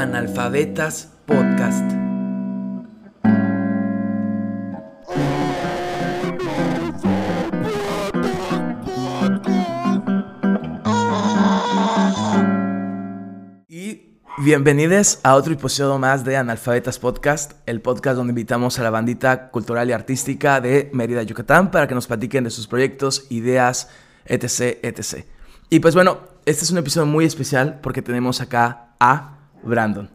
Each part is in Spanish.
Analfabetas Podcast. Y bienvenidos a otro episodio más de Analfabetas Podcast, el podcast donde invitamos a la bandita cultural y artística de Mérida, Yucatán, para que nos platiquen de sus proyectos, ideas, etc, etc. Y pues bueno, este es un episodio muy especial porque tenemos acá a Brandon.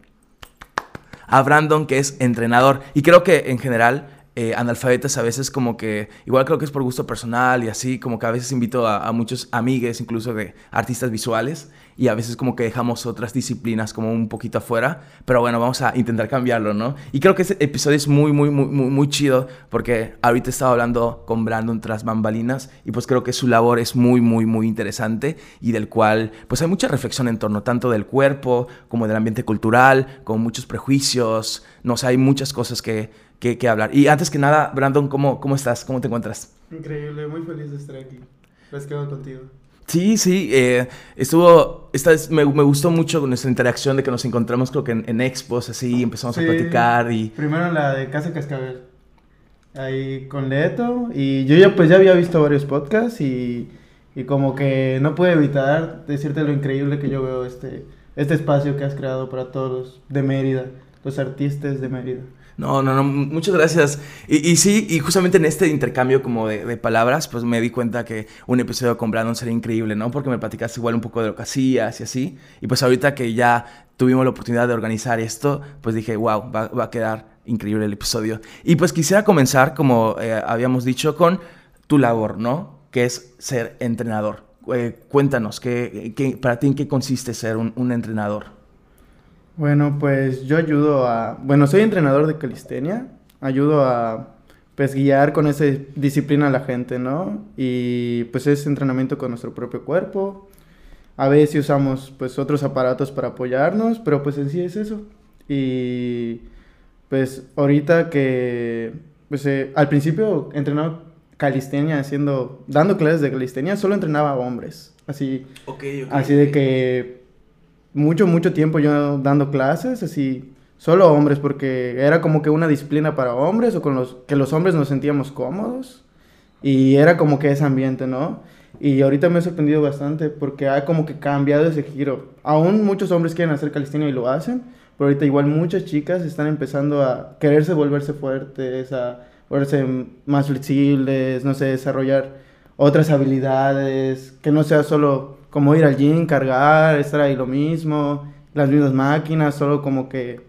A Brandon que es entrenador. Y creo que en general eh, analfabetas a veces como que, igual creo que es por gusto personal y así, como que a veces invito a, muchos amigues, incluso de artistas visuales, y a veces como que dejamos otras disciplinas como un poquito afuera, pero bueno, vamos a intentar cambiarlo, ¿no? Y creo que este episodio es muy, muy, muy, muy, chido, porque ahorita estaba hablando con Brandon tras bambalinas, y pues creo que su labor es muy, muy, muy interesante, y del cual, pues hay mucha reflexión en torno tanto del cuerpo, como del ambiente cultural, como muchos prejuicios, no sé, hay muchas cosas que, que, que hablar. Y antes que nada, Brandon, ¿cómo, ¿cómo estás? ¿Cómo te encuentras? Increíble, muy feliz de estar aquí. Pues quedo contigo. Sí, sí, eh, estuvo, esta vez me, me, gustó mucho nuestra interacción de que nos encontramos creo que en, en expos, así, empezamos Sí, a platicar y... Primero la de Casa Cascabel. Ahí con Leto. Y yo ya pues ya había visto varios podcasts y, y como que no pude evitar decirte lo increíble que yo veo este, este espacio que has creado para todos de Mérida, los artistas de Mérida. No, no, no, muchas gracias. Y, sí, y justamente en este intercambio como de, palabras, pues me di cuenta que un episodio con Brandon sería increíble, ¿no? Porque me platicaste igual un poco de lo que hacías y así. Y pues ahorita que ya tuvimos la oportunidad de organizar esto, pues dije, wow, va, a quedar increíble el episodio. Y pues quisiera comenzar, como eh, habíamos dicho, con tu labor, ¿no? Que es ser entrenador. Eh, cuéntanos, ¿qué, para ti en qué consiste ser un entrenador? Bueno, pues yo ayudo a... Bueno, soy entrenador de calistenia. Ayudo a, pues, guiar con esa disciplina a la gente, ¿no? Y, pues, es entrenamiento con nuestro propio cuerpo. A veces usamos, pues, otros aparatos para apoyarnos, pero, pues, en sí es eso. Y, pues, ahorita que... Pues, eh, al principio entrenaba calistenia haciendo... Dando clases de calistenia, solo entrenaba a hombres. Así... Okay, okay, así de que mucho, mucho tiempo yo dando clases, así, solo hombres, porque era como que una disciplina para hombres o con los que los hombres nos sentíamos cómodos y era como que ese ambiente, ¿no? Y ahorita me ha sorprendido bastante porque ha como que cambiado ese giro. Aún muchos hombres quieren hacer calistenia y lo hacen, pero ahorita igual muchas chicas están empezando a quererse volverse fuertes, a volverse más flexibles, no sé, desarrollar otras habilidades, que no sea solo como ir al gym, cargar, estar ahí lo mismo, las mismas máquinas, solo como que,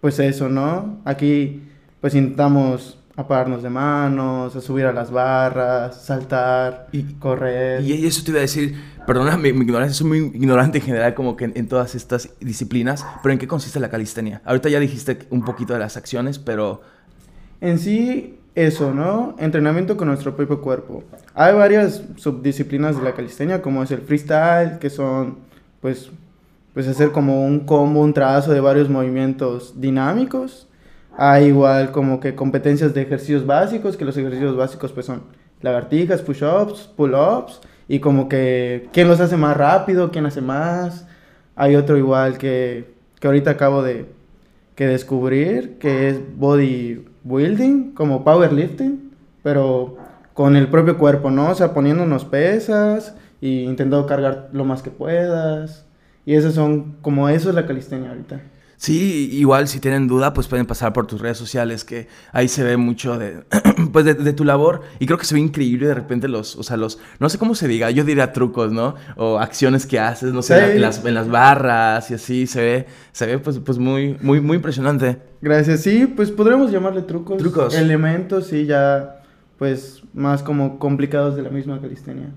pues eso, ¿no? Aquí pues intentamos apararnos de manos, a subir a las barras, saltar, y correr. Y eso te iba a decir, perdona mi, mi ignorancia, soy muy ignorante en general como que en, en, todas estas disciplinas, pero ¿en qué consiste la calistenia? Ahorita ya dijiste un poquito de las acciones, pero... En sí, eso, ¿no? Entrenamiento con nuestro propio cuerpo. Hay varias subdisciplinas de la calistenia, como es el freestyle, que son, pues, pues hacer como un combo, un trazo de varios movimientos dinámicos. Hay igual como que competencias de ejercicios básicos, que los ejercicios básicos pues son lagartijas, push-ups, pull-ups, y como que quién los hace más rápido, quién hace más. Hay otro igual que, que ahorita acabo de que descubrir, que es body building, como powerlifting, pero con el propio cuerpo, ¿no? O sea, poniéndonos pesas y intentando cargar lo más que puedas. Y esas son, como eso es la calistenia ahorita. Sí, igual si tienen duda, pues pueden pasar por tus redes sociales, que ahí se ve mucho de, pues de, de, tu labor. Y creo que se ve increíble de repente los, o sea, los, no sé cómo se diga, yo diría trucos, ¿no? O acciones que haces, no sé, sí. en, las, en las barras y así, se ve, se ve pues, pues muy, muy, muy impresionante. Gracias, sí, pues podremos llamarle trucos. Trucos. Elementos, sí, ya, pues más como complicados de la misma calistenia.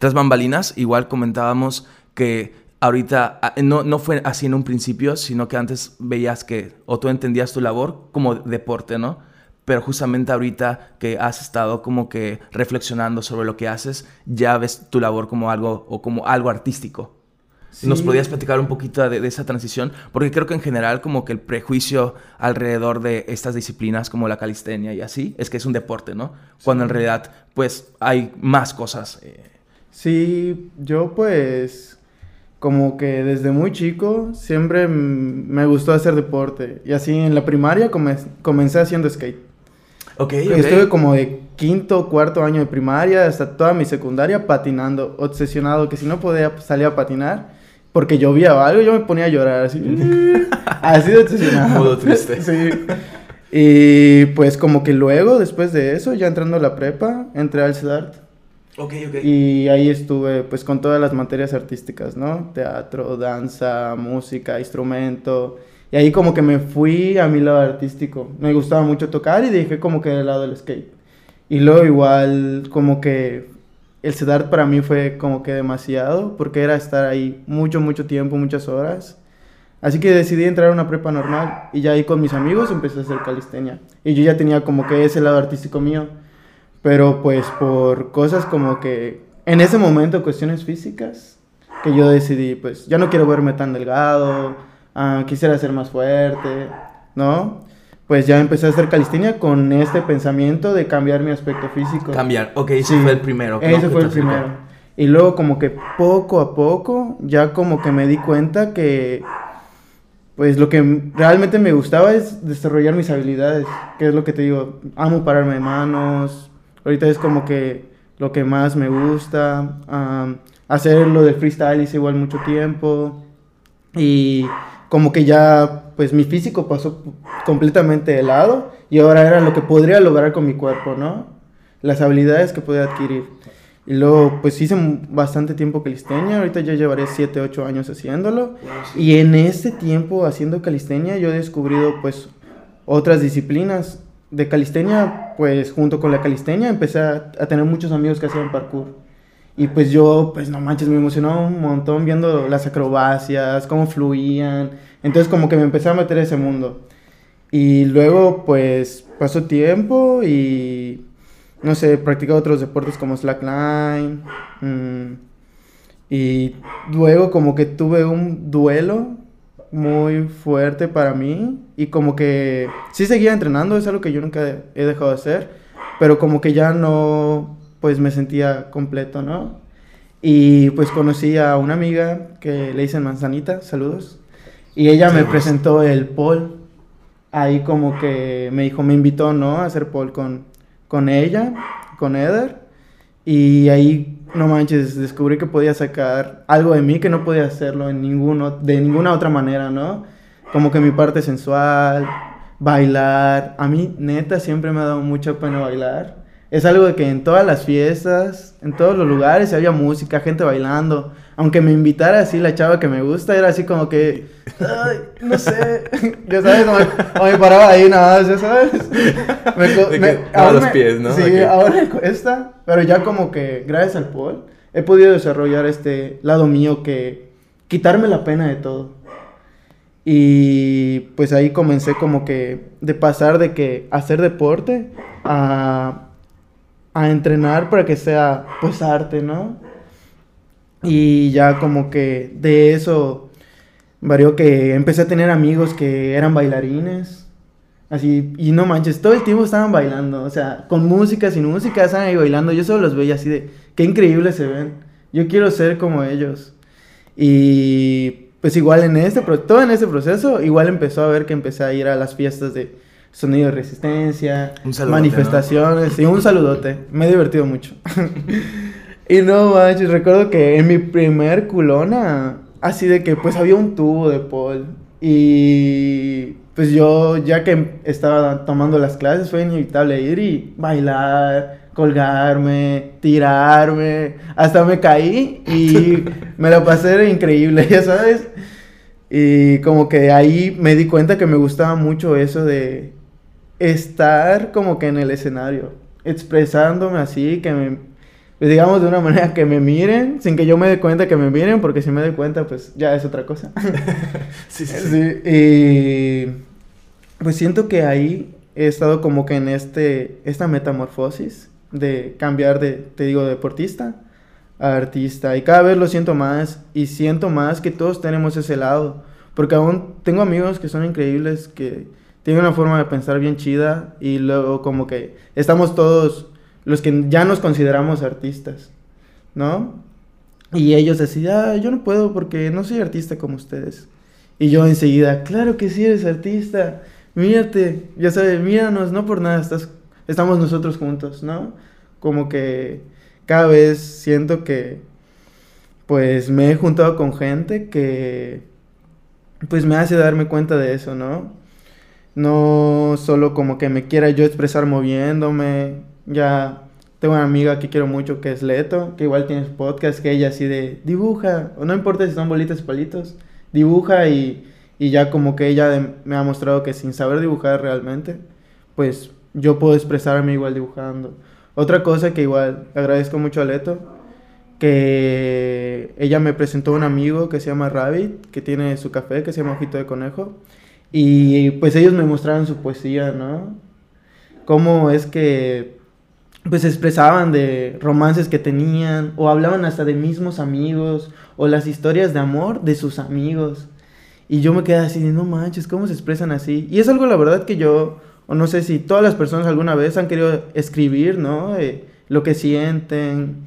Tras bambalinas, igual comentábamos que ahorita no, no fue así en un principio, sino que antes veías que, o tú entendías tu labor como deporte, ¿no? Pero justamente ahorita que has estado como que reflexionando sobre lo que haces, ya ves tu labor como algo, o como algo artístico. Sí. ¿Nos podías platicar un poquito de, de, esa transición? Porque creo que en general como que el prejuicio alrededor de estas disciplinas como la calistenia y así, es que es un deporte, ¿no? Sí. Cuando en realidad pues hay más cosas. Eh. Sí, yo pues como que desde muy chico siempre me gustó hacer deporte. Y así en la primaria comencé haciendo skate. Ok, Estuve como de quinto, cuarto año de primaria hasta toda mi secundaria patinando, obsesionado, que si no podía pues, salir a patinar, porque llovía o algo, yo me ponía a llorar así. así de obsesionado. Modo triste. sí. Y pues como que luego, después de eso, ya entrando a la prepa, entré al CEDART. Ok, ok. Y ahí estuve pues con todas las materias artísticas, ¿no? Teatro, danza, música, instrumento. Y ahí como que me fui a mi lado artístico. Me gustaba mucho tocar y dije como que del lado del skate. Y luego igual como que el CEDART para mí fue como que demasiado porque era estar ahí mucho, mucho tiempo, muchas horas. Así que decidí entrar a una prepa normal y ya ahí con mis amigos empecé a hacer calistenia. Y yo ya tenía como que ese lado artístico mío. Pero pues por cosas como que en ese momento, cuestiones físicas, que yo decidí, pues ya no quiero verme tan delgado, uh, quisiera ser más fuerte, ¿no? Pues ya empecé a hacer calistenia con este pensamiento de cambiar mi aspecto físico. Cambiar, ok, ese fue el primero. Ese fue el primero. Y luego como que poco a poco ya como que me di cuenta que pues lo que realmente me gustaba es desarrollar mis habilidades, que es lo que te digo, amo pararme de manos, Ahorita es como que lo que más me gusta. hacer lo del freestyle hice igual mucho tiempo. Y como que ya, pues mi físico pasó completamente de lado. Y ahora era lo que podría lograr con mi cuerpo, ¿no? Las habilidades que podía adquirir. Y luego, pues hice bastante tiempo calistenia. Ahorita ya llevaré 7, 8 años haciéndolo. Y en este tiempo haciendo calistenia, yo he descubrido, pues, otras disciplinas de calistenia, pues junto con la calistenia empecé a, tener muchos amigos que hacían parkour. Y pues yo, pues no manches, me emocionaba un montón viendo las acrobacias, cómo fluían. Entonces como que me empecé a meter ese mundo. Y luego pues pasó tiempo y, no sé, practicé otros deportes como slackline. Mm, y luego como que tuve un duelo muy fuerte para mí y como que sí seguía entrenando, es algo que yo nunca he dejado de hacer, pero como que ya no, pues me sentía completo, ¿no? Y pues conocí a una amiga que le dicen Manzanita, saludos, y ella me presentó el pole, ahí como que me dijo, me invitó, ¿no? A hacer pole con, con ella, con Eder, y ahí no manches, descubrí que podía sacar algo de mí que no podía hacerlo en ninguno, de ninguna otra manera, ¿no? Como que mi parte sensual, bailar. A mí, neta, siempre me ha dado mucha pena bailar. Es algo de que en todas las fiestas, en todos los lugares había música, gente bailando. Aunque me invitara así la chava que me gusta, era así como que, ay, no sé, ya sabes, o me, paraba ahí nada más, ya sabes. Me, me ahora los pies, ¿no? Sí, ahora me cuesta, pero ya como que, gracias al Paul, he podido desarrollar este lado mío que quitarme la pena de todo. Y pues ahí comencé como que de pasar de que hacer deporte a a entrenar para que sea pues arte, ¿no? Y ya como que de eso varió que empecé a tener amigos que eran bailarines. Así, y no manches, todo el tiempo estaban bailando, o sea, con música, sin música, estaban ahí bailando. Yo solo los veía así de, qué increíbles se ven. Yo quiero ser como ellos. Y pues igual en este, todo en ese proceso, igual empezó a ver que empecé a ir a las fiestas de, sonido de resistencia, manifestaciones, y un saludote. Me he divertido mucho. y no manches, recuerdo que en mi primer culona, así de que pues había un tubo de Paul. Y pues yo, ya que estaba tomando las clases, fue inevitable ir y bailar, colgarme, tirarme. Hasta me caí y me lo pasé increíble, ya sabes. Y como que ahí me di cuenta que me gustaba mucho eso de estar como que en el escenario, expresándome así, que me, pues, digamos de una manera que me miren, sin que yo me dé cuenta que me miren, porque si me doy cuenta, pues ya es otra cosa. sí, sí, sí. Y pues siento que ahí he estado como que en este, esta metamorfosis de cambiar de, te digo, deportista a artista. Y cada vez lo siento más y siento más que todos tenemos ese lado. Porque aún tengo amigos que son increíbles, que tiene una forma de pensar bien chida y luego como que estamos todos los que ya nos consideramos artistas, ¿no? Y ellos decían, ah, yo no puedo porque no soy artista como ustedes. Y yo enseguida, claro que sí eres artista. Mírate, ya sabes, míranos, no por nada estás, estamos nosotros juntos, ¿no? Como que cada vez siento que pues me he juntado con gente que pues me hace darme cuenta de eso, ¿no? No solo como que me quiera yo expresar moviéndome, ya tengo una amiga que quiero mucho que es Leto, que igual tiene podcast, que ella así de dibuja, o no importa si son bolitas o palitos, dibuja y, y ya como que ella me ha mostrado que sin saber dibujar realmente, pues yo puedo expresarme igual dibujando. Otra cosa que igual agradezco mucho a Leto que ella me presentó un amigo que se llama Rabbit, que tiene su café, que se llama Ojito de Conejo, y pues ellos me mostraron su poesía, ¿no? Cómo es que pues expresaban de romances que tenían, o hablaban hasta de mismos amigos, o las historias de amor de sus amigos. Y yo me quedé así, no manches, ¿cómo se expresan así? Y es algo, la verdad, que yo, o no sé si todas las personas alguna vez han querido escribir, ¿no? Eh, lo que sienten,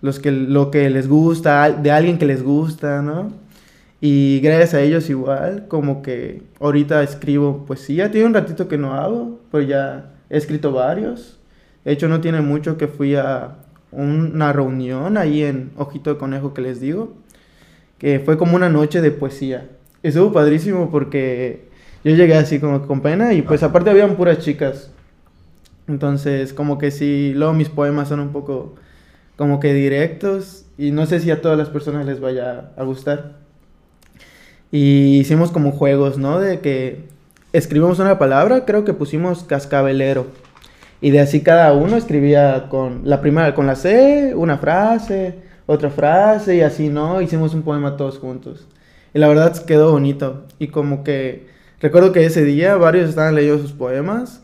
los que, lo que les gusta, de alguien que les gusta, ¿no? Y gracias a ellos igual, como que ahorita escribo poesía. Tiene un ratito que no hago, pero ya he escrito varios. De hecho, no tiene mucho que fui a una reunión ahí en Ojito de Conejo que les digo, que fue como una noche de poesía. Estuvo padrísimo porque yo llegué así como con pena y pues aparte habían puras chicas. Entonces, como que sí, luego mis poemas son un poco como que directos y no sé si a todas las personas les vaya a gustar. Y hicimos como juegos, ¿no? De que escribimos una palabra, creo que pusimos cascabelero. Y de así cada uno escribía con la primera, con la C, una frase, otra frase y así, ¿no? Hicimos un poema todos juntos. Y la verdad quedó bonito. Y como que recuerdo que ese día varios estaban leyendo sus poemas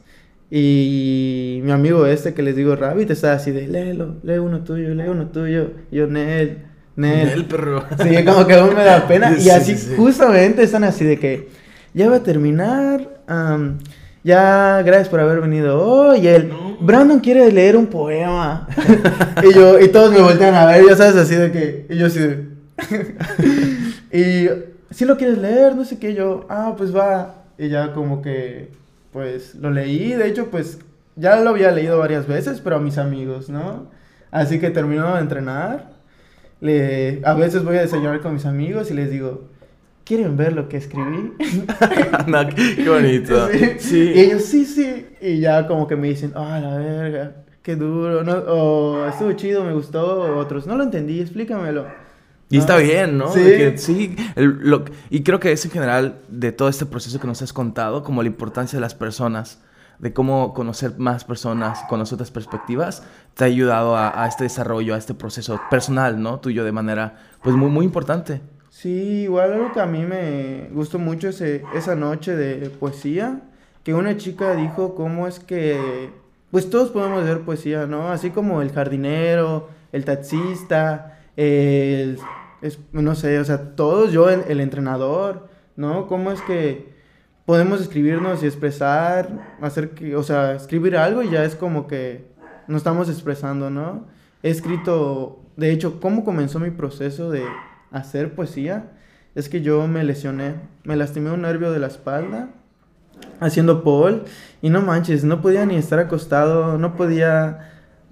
y mi amigo este que les digo Rabbit está así de, léelo, lee uno tuyo, lee uno tuyo. Y yo, Nel, Nel. Nel, perro. Sí, como que aún me da pena. y así justamente están así de que, ya va a terminar, ya, gracias por haber venido hoy. Y él, Brandon quiere leer un poema. y yo, y todos me voltean a ver, ya sabes, así de que, y yo así de... y, si lo quieres leer, no sé qué, yo, ah, pues va. Y ya como que pues lo leí, de hecho, pues ya lo había leído varias veces, pero a mis amigos, ¿no? Así que termino de entrenar, le, a veces voy a desayunar con mis amigos y les digo, ¿quieren ver lo que escribí? qué bonito. Sí. Y ellos, sí, sí. Y ya como que me dicen, ah, la verga, qué duro, ¿no? O estuvo chido, me gustó, otros, no lo entendí, explícamelo. Y está bien, ¿no? Sí. sí y creo que es en general de todo este proceso que nos has contado, como la importancia de las personas, de cómo conocer más personas, conocer otras perspectivas, te ha ayudado a, este desarrollo, a este proceso personal, ¿no? Tuyo de manera, pues muy, muy importante. Sí, igual algo que a mí me gustó mucho ese, esa noche de poesía, que una chica dijo cómo es que, pues todos podemos leer poesía, ¿no? Así como el jardinero, el taxista, el es, no sé, o sea, todos, yo, el, entrenador, ¿no? ¿Cómo es que podemos escribirnos y expresar, hacer que, o sea, escribir algo y ya es como que nos estamos expresando, ¿no? He escrito, de hecho, ¿cómo comenzó mi proceso de hacer poesía? Es que yo me lesioné, me lastimé un nervio de la espalda haciendo pole y no manches, no podía ni estar acostado, no podía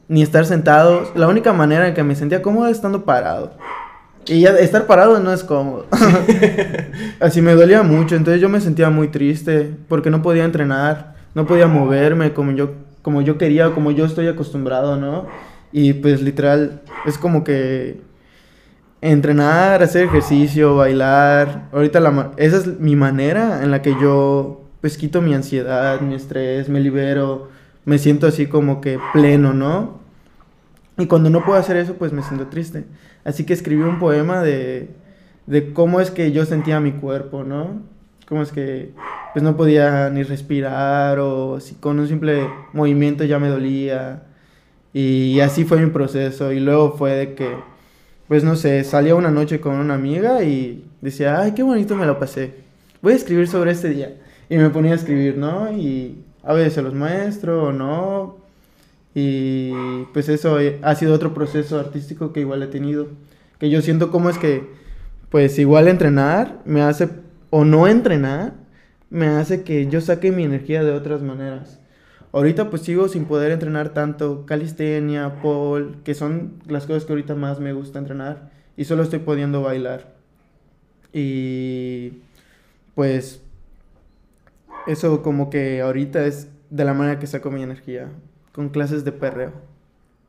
ni estar sentado. La única manera en que me sentía cómodo es estando parado. Y ya estar parado no es cómodo. Así me dolía mucho, entonces yo me sentía muy triste porque no podía entrenar, no podía moverme como yo, como yo quería, como yo estoy acostumbrado, ¿no? Y pues literal, es como que entrenar, hacer ejercicio, bailar, ahorita la, esa es mi manera en la que yo pues quito mi ansiedad, mi estrés, me libero, me siento así como que pleno, ¿no? Y cuando no puedo hacer eso, pues me siento triste. Así que escribí un poema de, de cómo es que yo sentía mi cuerpo, ¿no? Cómo es que pues no podía ni respirar o si con un simple movimiento ya me dolía. Y así fue mi proceso. Y luego fue de que, pues no sé, salía una noche con una amiga y decía, ay, qué bonito me lo pasé. Voy a escribir sobre este día. Y me ponía a escribir, ¿no? Y a veces se los muestro o no, y pues eso ha sido otro proceso artístico que igual he tenido, Que yo siento como es que, pues igual entrenar me hace, o no entrenar, me hace que yo saque mi energía de otras maneras. Ahorita pues sigo sin poder entrenar tanto calistenia, pole, que son las cosas que ahorita más me gusta entrenar. Y solo estoy pudiendo bailar. Y pues eso como que ahorita es de la manera que saco mi energía, con clases de perreo.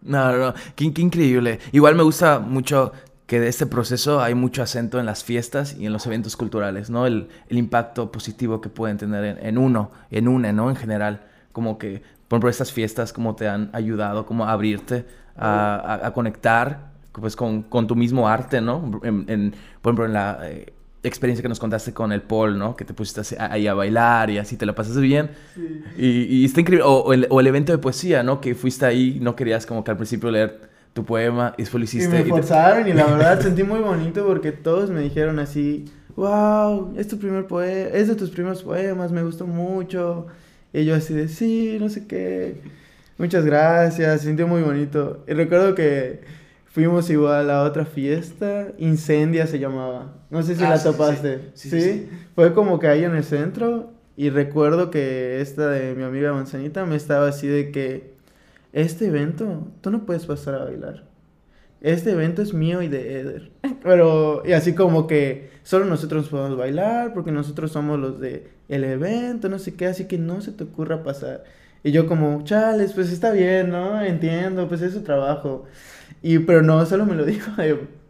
No, no, no, qué, increíble. Igual me gusta mucho que de este proceso hay mucho acento en las fiestas y en los eventos culturales, ¿no? El, impacto positivo que pueden tener en, uno, en una, ¿no? En general como que, por ejemplo, estas fiestas, como te han ayudado como a abrirte, a, conectar pues con, tu mismo arte, ¿no? Por ejemplo, en la eh, experiencia que nos contaste con el Paul, ¿no? Que te pusiste ahí a bailar y así te la pasas bien. Sí. Y, y, está increíble. O, el, o, el, evento de poesía, ¿no? Que fuiste ahí, no querías como que al principio leer tu poema y después lo hiciste. Y me forzaron y, la verdad sentí muy bonito porque todos me dijeron así, wow, es tu primer poema, es de tus primeros poemas, me gustó mucho. Y yo así de, sí, no sé qué. Muchas gracias, se sintió muy bonito. Y recuerdo que fuimos igual a otra fiesta, Incendia se llamaba. No sé si ah, la topaste. Sí sí, Fue como que ahí en el centro y recuerdo que esta de mi amiga Manzanita me estaba así de que, este evento, tú no puedes pasar a bailar. Este evento es mío y de Eder. Pero, y así como que solo nosotros podemos bailar porque nosotros somos los de el evento, no sé qué, así que no se te ocurra pasar. Y yo como, chales, pues está bien, ¿no? Entiendo, pues es su trabajo. Y, pero no, solo me lo dijo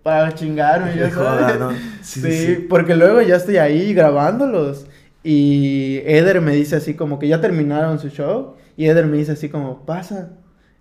para chingarme, yo ¿no? sí, sí, porque luego ya estoy ahí grabándolos. Y Eder me dice así como que ya terminaron su show. Y Eder me dice así como, pasa.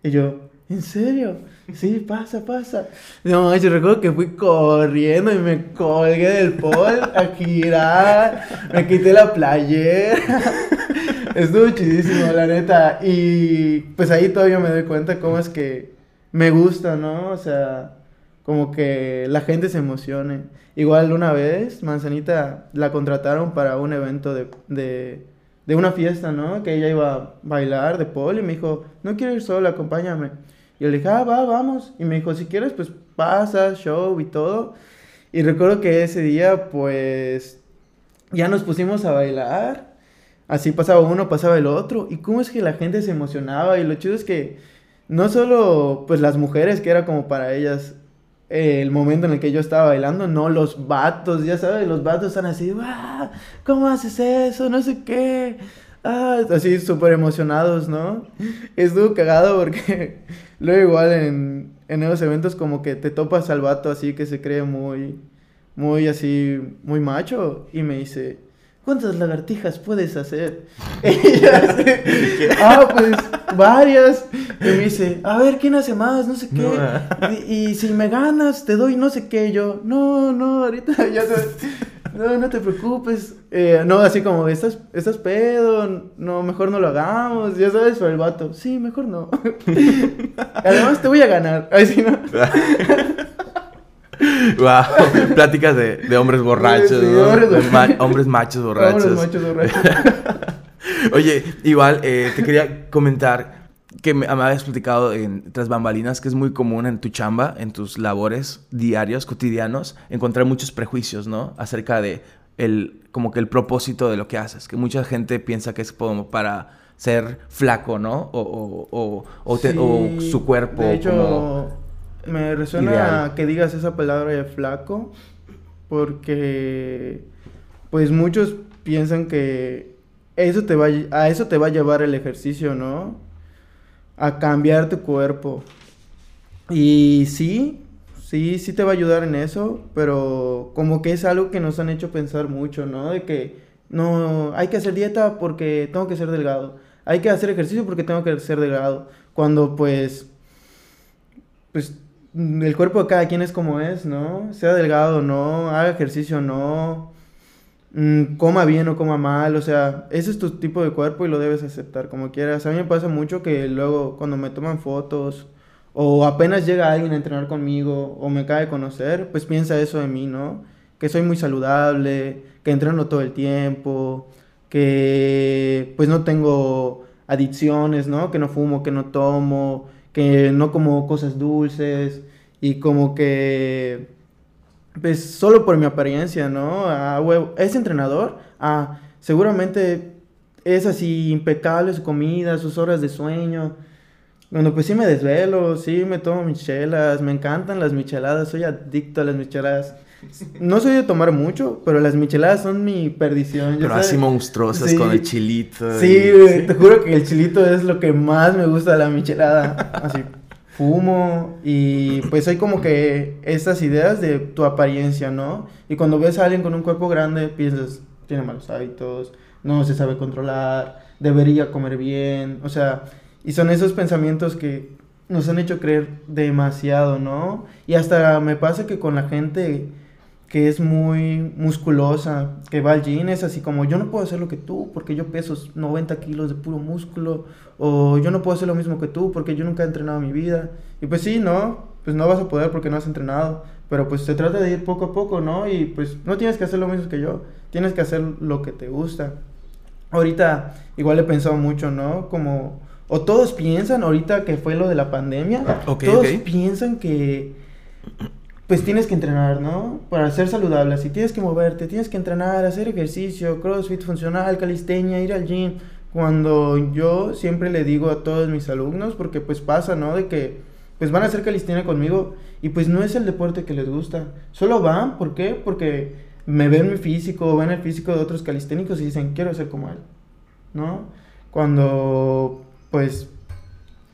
Y yo, ¿en serio? Sí, pasa, pasa. No, yo recuerdo que fui corriendo y me colgué del pol a girar. Me quité la playera. Estuvo chidísimo, la neta. Y pues ahí todavía me doy cuenta cómo es que me gusta, ¿no? O sea, como que la gente se emocione. Igual una vez, Manzanita la contrataron para un evento de, de, una fiesta, ¿no? Que ella iba a bailar de pol y me dijo, no quiero ir sola, acompáñame. Y le dije, ah, va, vamos. Y me dijo, si quieres, pues pasa, show y todo. Y recuerdo que ese día, pues, ya nos pusimos a bailar. Así pasaba uno, pasaba el otro. Y cómo es que la gente se emocionaba. Y lo chido es que no solo, pues, las mujeres, que era como para ellas eh, el momento en el que yo estaba bailando, no los vatos, ya sabes, los vatos están así, ¿cómo haces eso? No sé qué. Ah, así súper emocionados, ¿no? Estuvo cagado porque luego igual en, en esos eventos como que te topas al vato así que se cree muy, muy así, muy macho y me dice, ¿cuántas lagartijas puedes hacer? y ah, pues varias. Y me dice, a ver, ¿quién hace más? No sé qué. Y, y, si me ganas, te doy no sé qué. yo, no, no, ahorita ya te... No, no te preocupes. Eh, no, así como, ¿estás, ¿estás pedo? No, mejor no lo hagamos. Ya sabes, para el vato. Sí, mejor no. Además, te voy a ganar. Así, ¿no? wow, pláticas de, de hombres borrachos, ¿no? hombres, machos borrachos. Hombres machos borrachos. Oye, igual eh, te quería comentar que me, habías platicado en tras bambalinas que es muy común en tu chamba, en tus labores diarios, cotidianos, encontrar muchos prejuicios, ¿no? Acerca de el, como que el propósito de lo que haces, que mucha gente piensa que es como para ser flaco, ¿no? O, o, o, su cuerpo. De hecho, me resuena que digas esa palabra de flaco, porque pues muchos piensan que eso te va, a eso te va a llevar el ejercicio, ¿no? A cambiar tu cuerpo. Y sí, sí, sí te va a ayudar en eso, pero como que es algo que nos han hecho pensar mucho, ¿no? De que no, hay que hacer dieta porque tengo que ser delgado. Hay que hacer ejercicio porque tengo que ser delgado. Cuando pues, pues el cuerpo de cada quien es como es, ¿no? Sea delgado o no, haga ejercicio o no, Mm, coma bien o coma mal, o sea, ese es tu tipo de cuerpo y lo debes aceptar como quieras. A mí me pasa mucho que luego cuando me toman fotos o apenas llega alguien a entrenar conmigo o me de conocer, pues piensa eso de mí, ¿no? Que soy muy saludable, que entreno todo el tiempo, que pues no tengo adicciones, ¿no? Que no fumo, que no tomo, que no como cosas dulces y como que pues solo por mi apariencia, ¿no? Ah, huevo, es entrenador, ah, seguramente es así impecable su comida, sus horas de sueño. Bueno, pues sí me desvelo, sí me tomo michelas, me encantan las micheladas, soy adicto a las micheladas. No soy de tomar mucho, pero las micheladas son mi perdición. Pero así monstruosas con el chilito. Sí, te juro que el chilito es lo que más me gusta de la michelada. Así, fumo y pues hay como que estas ideas de tu apariencia, ¿no? Y cuando ves a alguien con un cuerpo grande, piensas, tiene malos hábitos, no se sabe controlar, debería comer bien, o sea y son esos pensamientos que nos han hecho creer demasiado, ¿no? Y hasta me pasa que con la gente que es muy musculosa, que va al gym, es así como, yo no puedo hacer lo que tú porque yo peso 90 kilos de puro músculo, o yo no puedo hacer lo mismo que tú porque yo nunca he entrenado mi vida. Y pues sí, ¿no? Pues no vas a poder porque no has entrenado, pero pues se trata de ir poco a poco, ¿no? Y pues no tienes que hacer lo mismo que yo, tienes que hacer lo que te gusta. Ahorita igual he pensado mucho, ¿no? Como o todos piensan, ahorita que fue lo de la pandemia, todos piensan que pues tienes que entrenar, ¿no? Para ser saludable, así tienes que moverte, tienes que entrenar, hacer ejercicio, crossfit funcional, calistenia, ir al gym. Cuando yo siempre le digo a todos mis alumnos, porque pues pasa, ¿no? De que pues van a hacer calistenia conmigo y pues no es el deporte que les gusta. Solo van, ¿por qué? Porque me ven mi físico, ven el físico de otros calisténicos y dicen, quiero ser como él, ¿no? Cuando pues,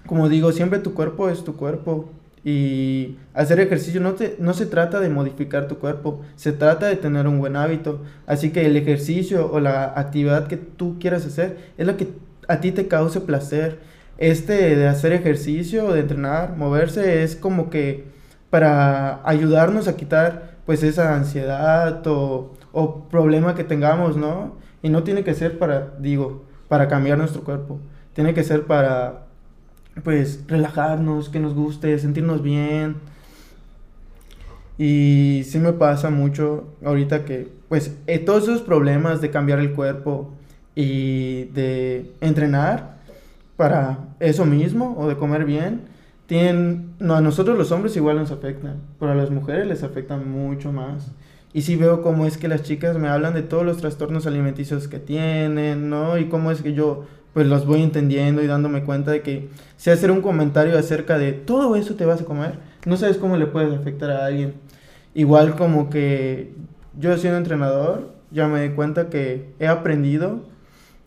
como digo, siempre tu cuerpo es tu cuerpo. Y hacer ejercicio no, te, no se trata de modificar tu cuerpo, se trata de tener un buen hábito. Así que el ejercicio o la actividad que tú quieras hacer es la que a ti te cause placer. Este de hacer ejercicio, de entrenar, moverse, es como que para ayudarnos a quitar pues esa ansiedad o, o problema que tengamos, ¿no? Y no tiene que ser para, digo, para cambiar nuestro cuerpo tiene que ser para, pues, relajarnos, que nos guste, sentirnos bien. Y sí me pasa mucho ahorita que, pues, eh, todos esos problemas de cambiar el cuerpo y de entrenar para eso mismo o de comer bien, tienen, no, a nosotros los hombres igual nos afectan, pero a las mujeres les afectan mucho más. Y sí veo cómo es que las chicas me hablan de todos los trastornos alimenticios que tienen, ¿no? Y cómo es que yo pues los voy entendiendo y dándome cuenta de que si hacer un comentario acerca de todo eso te vas a comer, no sabes cómo le puedes afectar a alguien. Igual como que yo siendo entrenador, ya me di cuenta que he aprendido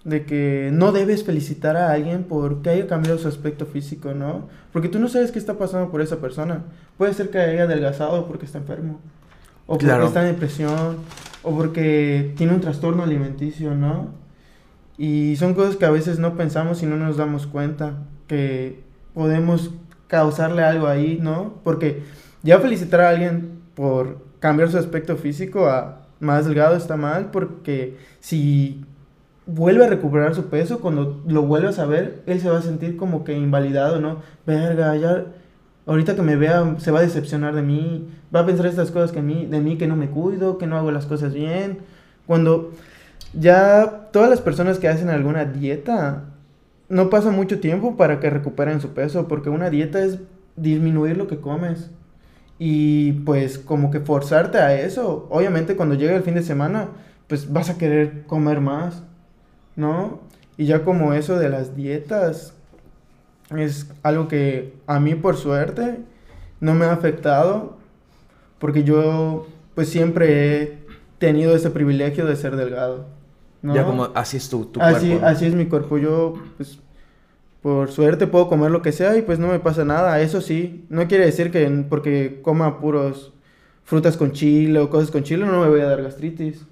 de que no debes felicitar a alguien porque haya cambiado su aspecto físico, ¿no? Porque tú no sabes qué está pasando por esa persona. Puede ser que haya adelgazado porque está enfermo, o porque está en depresión, o porque tiene un trastorno alimenticio, ¿no? Y son cosas que a veces no pensamos y no nos damos cuenta que podemos causarle algo ahí, ¿no? Porque ya felicitar a alguien por cambiar su aspecto físico a más delgado está mal porque si vuelve a recuperar su peso, cuando lo vuelvas a ver, él se va a sentir como que invalidado, ¿no? Verga, ya ahorita que me vea se va a decepcionar de mí, va a pensar estas cosas que mí, de mí que no me cuido, que no hago las cosas bien. Cuando ya todas las personas que hacen alguna dieta no pasa mucho tiempo para que recuperen su peso, porque una dieta es disminuir lo que comes. Y pues como que forzarte a eso, obviamente cuando llega el fin de semana, pues vas a querer comer más, ¿no? Y ya como eso de las dietas es algo que a mí por suerte no me ha afectado, porque yo pues siempre he tenido ese privilegio de ser delgado. Ya como así es tu, tu así, cuerpo. Así es mi cuerpo. Yo, pues, por suerte puedo comer lo que sea y pues no me pasa nada. Eso sí, no quiere decir que porque coma puros frutas con chile o cosas con chile no me voy a dar gastritis,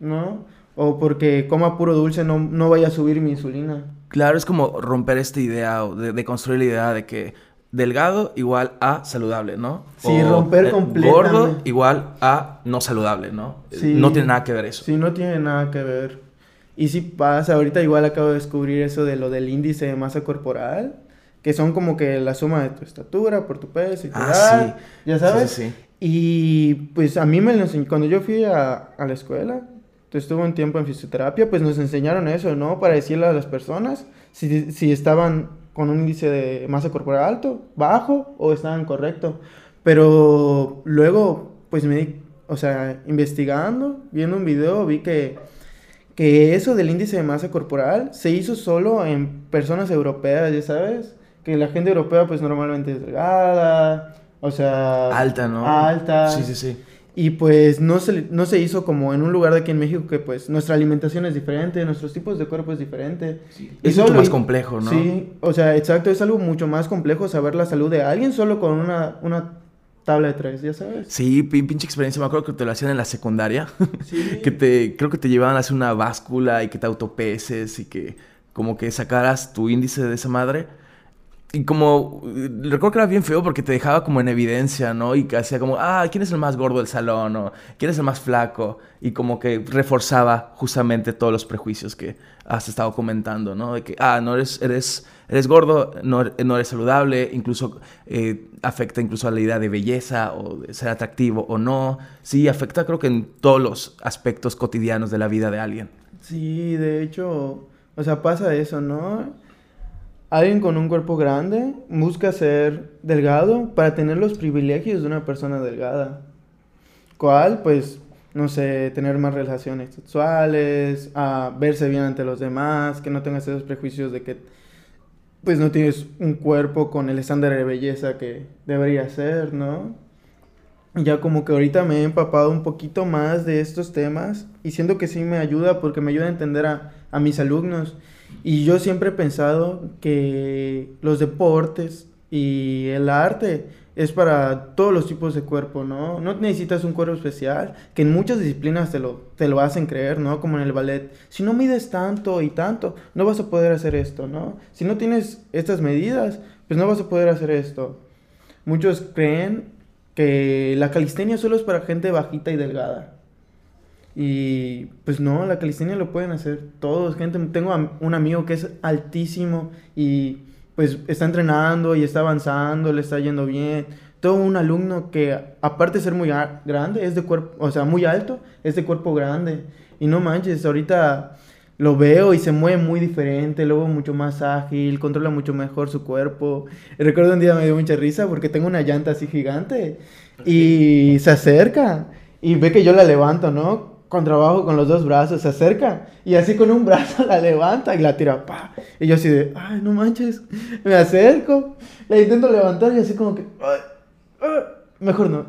¿no? O porque coma puro dulce no, no vaya a subir mi insulina. Claro, es como romper esta idea o de, construir la idea de que delgado igual a saludable, ¿no? Sí, romper completamente. Gordo igual a no saludable, ¿no? Sí, no tiene nada que ver eso. Sí, no tiene nada que ver. Y si pasa, ahorita igual acabo de descubrir eso de lo del índice de masa corporal, que son como que la suma de tu estatura por tu peso y tu ah, edad, sí. ya sabes. Sí, sí, y pues a mí me lo enseñó, cuando yo fui a, a la escuela, estuve un tiempo en fisioterapia, pues nos enseñaron eso, ¿no? Para decirle a las personas si, si estaban con un índice de masa corporal alto, bajo o estaban correcto. Pero luego, pues me di o sea, investigando, viendo un video, vi que, que eso del índice de masa corporal se hizo solo en personas europeas, ya sabes, que la gente europea pues normalmente es delgada, o sea... Alta, ¿no? Alta. Sí, sí, sí. Y pues no se, no se hizo como en un lugar de aquí en México que pues nuestra alimentación es diferente, nuestros tipos de cuerpo es diferente. Es mucho más complejo, ¿no? Sí, o sea, exacto, es algo mucho más complejo saber la salud de alguien solo con una, una tabla de tres, ya sabes. Sí, pinche experiencia. Me acuerdo que te lo hacían en la secundaria. Sí. que te, creo que te llevaban a hacer una báscula y que te autopeses y que como que sacaras tu índice de esa madre. Y como, recuerdo que era bien feo porque te dejaba como en evidencia, ¿no? Y que hacía como, ah, ¿quién es el más gordo del salón? O ¿quién es el más flaco? Y como que reforzaba justamente todos los prejuicios que has estado comentando, ¿no? De que, ah, no eres, eres, eres gordo, no, no eres saludable, incluso eh, afecta incluso a la idea de belleza o de ser atractivo o no. Sí, afecta creo que en todos los aspectos cotidianos de la vida de alguien. Sí, de hecho, o sea, pasa eso, ¿no? Alguien con un cuerpo grande busca ser delgado para tener los privilegios de una persona delgada. ¿Cuál? Pues, no sé, tener más relaciones sexuales, a verse bien ante los demás, que no tengas esos prejuicios de que, pues, no tienes un cuerpo con el estándar de belleza que debería ser, ¿no? Ya como que ahorita me he empapado un poquito más de estos temas y siento que sí me ayuda porque me ayuda a entender a, a mis alumnos y yo siempre he pensado que los deportes y el arte es para todos los tipos de cuerpo, ¿no? No necesitas un cuerpo especial, que en muchas disciplinas te lo, te lo hacen creer, ¿no? Como en el ballet. Si no mides tanto y tanto, no vas a poder hacer esto, ¿no? Si no tienes estas medidas, pues no vas a poder hacer esto. Muchos creen que la calistenia solo es para gente bajita y delgada. Y pues no, la calistenia lo pueden hacer todos. Gente, tengo un amigo que es altísimo y pues está entrenando y está avanzando, le está yendo bien. Todo un alumno que aparte de ser muy grande, es de cuerpo, o sea, muy alto, es de cuerpo grande. Y no manches, ahorita lo veo y se mueve muy diferente, luego mucho más ágil, controla mucho mejor su cuerpo. recuerdo un día me dio mucha risa porque tengo una llanta así gigante y se acerca y ve que yo la levanto, ¿no? Con trabajo con los dos brazos, se acerca y así con un brazo la levanta y la tira, pa. Y yo así de, ay, no manches, me acerco, la intento levantar y así como que, mejor no.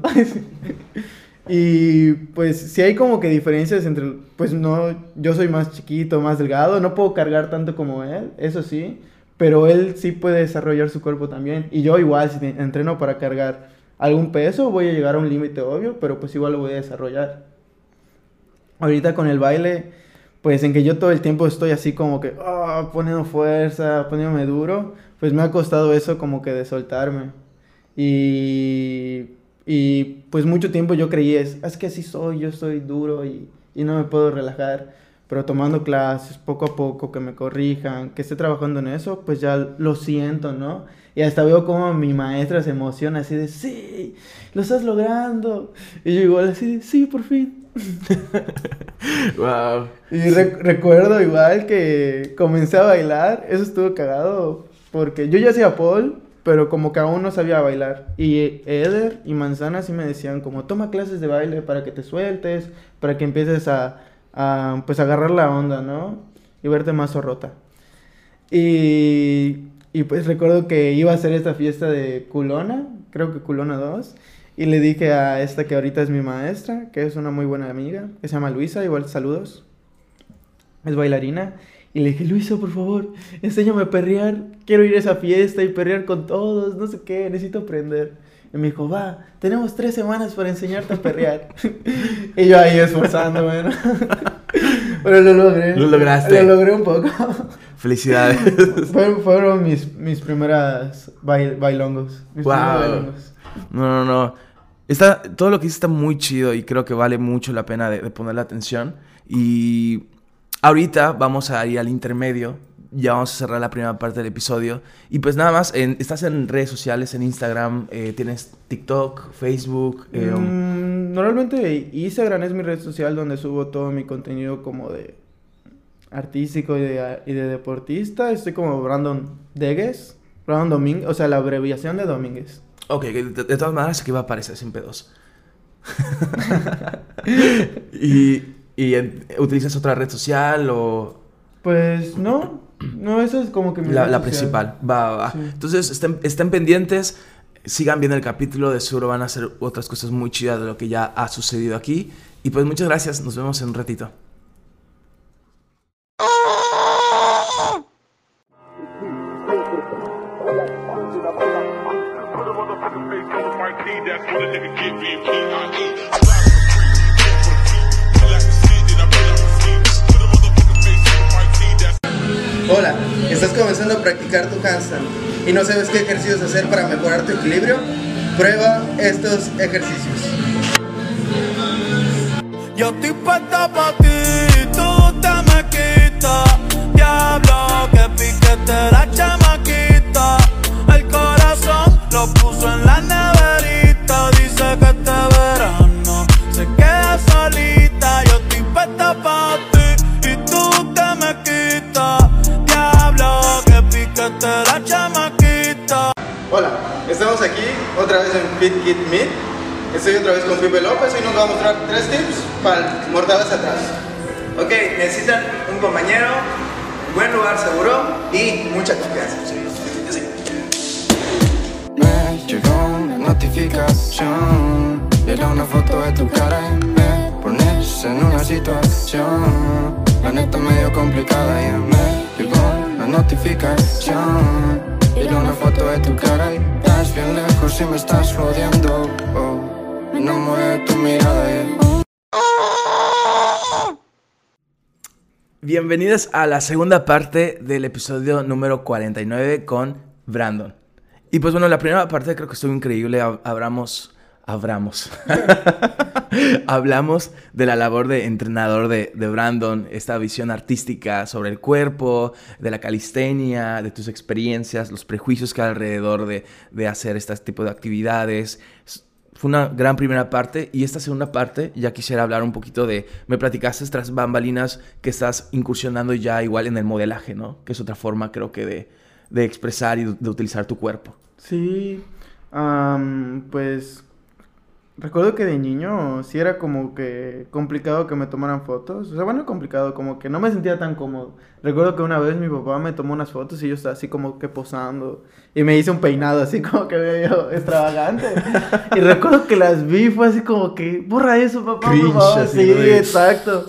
y pues si hay como que diferencias entre, pues no, yo soy más chiquito, más delgado, no puedo cargar tanto como él, eso sí, pero él sí puede desarrollar su cuerpo también. Y yo igual, si entreno para cargar algún peso, voy a llegar a un límite obvio, pero pues igual lo voy a desarrollar ahorita con el baile, pues en que yo todo el tiempo estoy así como que oh, poniendo fuerza, poniéndome duro, pues me ha costado eso como que de soltarme. Y, y pues mucho tiempo yo creí, es, es que así soy, yo soy duro y, y no me puedo relajar. Pero tomando clases poco a poco, que me corrijan, que esté trabajando en eso, pues ya lo siento, ¿no? Y hasta veo como mi maestra se emociona así de, sí, lo estás logrando. Y yo igual así de, sí, por fin. wow. Y recuerdo igual que comencé a bailar, eso estuvo cagado, porque yo ya hacía pole, pero como que aún no sabía bailar. Y Eder y Manzana sí me decían como, toma clases de baile para que te sueltes, para que empieces a, a pues agarrar la onda, ¿no? Y verte más zorrota. Y, y pues recuerdo que iba a hacer esta fiesta de Culona, creo que Culona 2. Y le dije a esta que ahorita es mi maestra, que es una muy buena amiga, que se llama Luisa, igual saludos. Es bailarina. Y le dije, Luisa, por favor, enséñame a perrear. Quiero ir a esa fiesta y perrear con todos, no sé qué, necesito aprender. Y me dijo, va, tenemos tres semanas para enseñarte a perrear. y yo ahí esforzándome, ¿no? Pero lo logré. Lo lograste. Lo logré un poco. Felicidades. fueron, mis, mis primeras bailongos. Mis wow. bailongos. No, no, no. Está, todo lo que hice está muy chido y creo que vale mucho la pena de, ponerle atención. Y ahorita vamos a ir al intermedio. Ya vamos a cerrar la primera parte del episodio. Y pues nada más, estás en redes sociales, en Instagram, eh, tienes TikTok, Facebook. Eh, mm, normalmente Instagram es mi red social donde subo todo mi contenido como de artístico y de, y de deportista. Estoy como Brandon Degues, Brandon Domínguez, o sea, la abreviación de Domínguez. Ok, de, todas maneras aquí va a aparecer sin pedos. y, y ¿Utilizas otra red social o...? Pues no, no, eso es como que mi La, principal, va, va. Entonces, estén, estén pendientes, sigan viendo el capítulo, de seguro van a hacer otras cosas muy chidas de lo que ya ha sucedido aquí. Y pues muchas gracias, nos vemos en un ratito. ¿Estás comenzando a practicar tu handstand y no sabes qué ejercicios hacer para mejorar tu equilibrio? Prueba estos ejercicios. Yo estoy puesta pa' ti, tú te me quitas. Diablo, que piquete la chamaquita. El corazón lo puso en la neverita. Hola, estamos aquí otra vez en Fit Kit Meet. Estoy otra vez con Pipe López y nos va a mostrar tres tips para mortadas atrás. Ok, necesitan un compañero, buen lugar seguro y mucha confianza. Me llegó una notificación, era una foto de tu cara y me pones en una situación, la neta medio complicada y me llegó una notificación, era una foto de tu cara y estás bien lejos y me estás jodiendo. Oh no mueve tu mirada. Bienvenidos a la segunda parte del episodio número 49 con Brandon. Y pues bueno, la primera parte creo que estuvo increíble. Hablamos, hablamos, hablamos de la labor de entrenador de, de, Brandon, esta visión artística sobre el cuerpo, de la calistenia, de tus experiencias, los prejuicios que hay alrededor de, de hacer este tipo de actividades fue una gran primera parte y esta segunda parte ya quisiera hablar un poquito de, me platicaste tras bambalinas que estás incursionando ya igual en el modelaje, ¿no? Que es otra forma creo que de, de expresar y de, utilizar tu cuerpo. Sí, pues Recuerdo que de niño sí era como que complicado que me tomaran fotos. O sea, bueno, complicado, como que no me sentía tan cómodo. Recuerdo que una vez mi papá me tomó unas fotos y yo estaba así como que posando. Y me hice un peinado así como que medio extravagante. y recuerdo que las vi, fue así como que, borra eso, papá. Sí, exacto.